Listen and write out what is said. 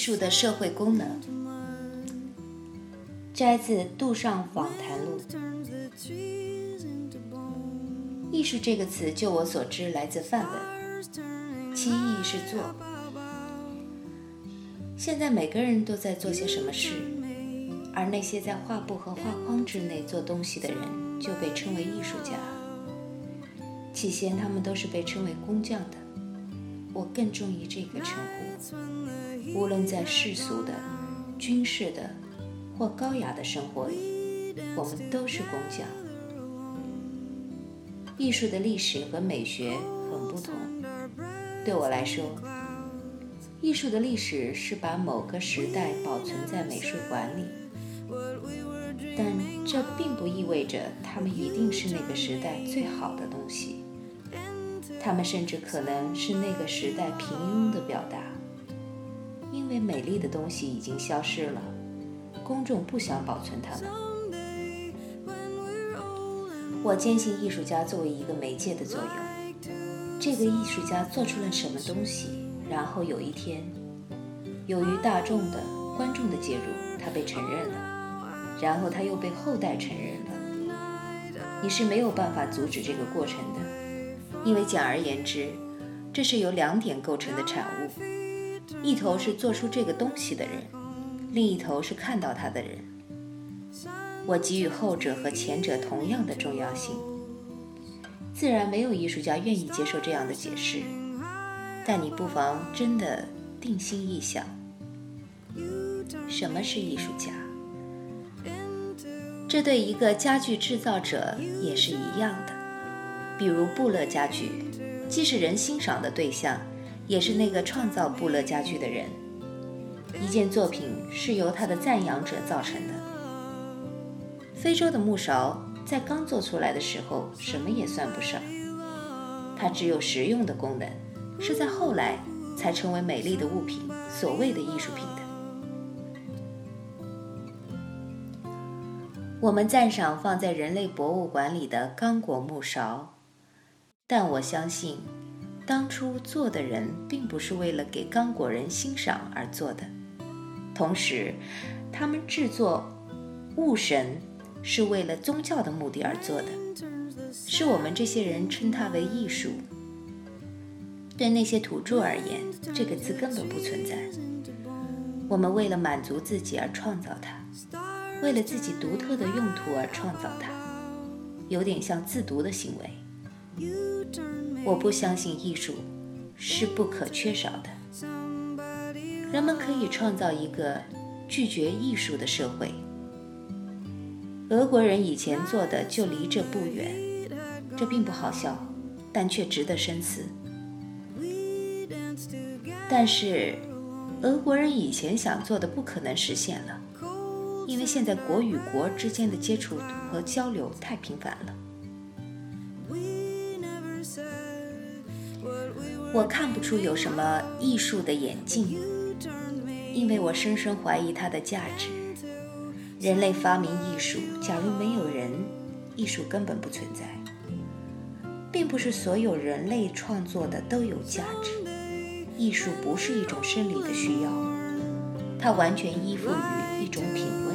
术的社会功能，摘自《杜尚访谈录》。艺术这个词，就我所知，来自梵文，其意是做。现在每个人都在做些什么事，而那些在画布和画框之内做东西的人，就被称为艺术家。起先，他们都是被称为工匠的。我更中意这个称呼。无论在世俗的、军事的或高雅的生活里，我们都是工匠。艺术的历史和美学很不同。对我来说，艺术的历史是把某个时代保存在美术馆里，但这并不意味着它们一定是那个时代最好的东西。他们甚至可能是那个时代平庸的表达，因为美丽的东西已经消失了，公众不想保存它们。我坚信艺术家作为一个媒介的作用，这个艺术家做出了什么东西，然后有一天，由于大众的观众的介入，他被承认了，然后他又被后代承认了。你是没有办法阻止这个过程的。因为简而言之，这是由两点构成的产物：一头是做出这个东西的人，另一头是看到它的人。我给予后者和前者同样的重要性。自然没有艺术家愿意接受这样的解释，但你不妨真的定心一想：什么是艺术家？这对一个家具制造者也是一样的。比如布勒家具，既是人欣赏的对象，也是那个创造布勒家具的人。一件作品是由他的赞扬者造成的。非洲的木勺在刚做出来的时候什么也算不上，它只有实用的功能，是在后来才成为美丽的物品，所谓的艺术品的。我们赞赏放在人类博物馆里的刚果木勺。但我相信，当初做的人并不是为了给刚果人欣赏而做的。同时，他们制作物神是为了宗教的目的而做的，是我们这些人称它为艺术。对那些土著而言，这个字根本不存在。我们为了满足自己而创造它，为了自己独特的用途而创造它，有点像自渎的行为。我不相信艺术是不可缺少的。人们可以创造一个拒绝艺术的社会。俄国人以前做的就离这不远，这并不好笑，但却值得深思。但是，俄国人以前想做的不可能实现了，因为现在国与国之间的接触和交流太频繁了。我看不出有什么艺术的眼镜，因为我深深怀疑它的价值。人类发明艺术，假如没有人，艺术根本不存在。并不是所有人类创作的都有价值。艺术不是一种生理的需要，它完全依附于一种品味。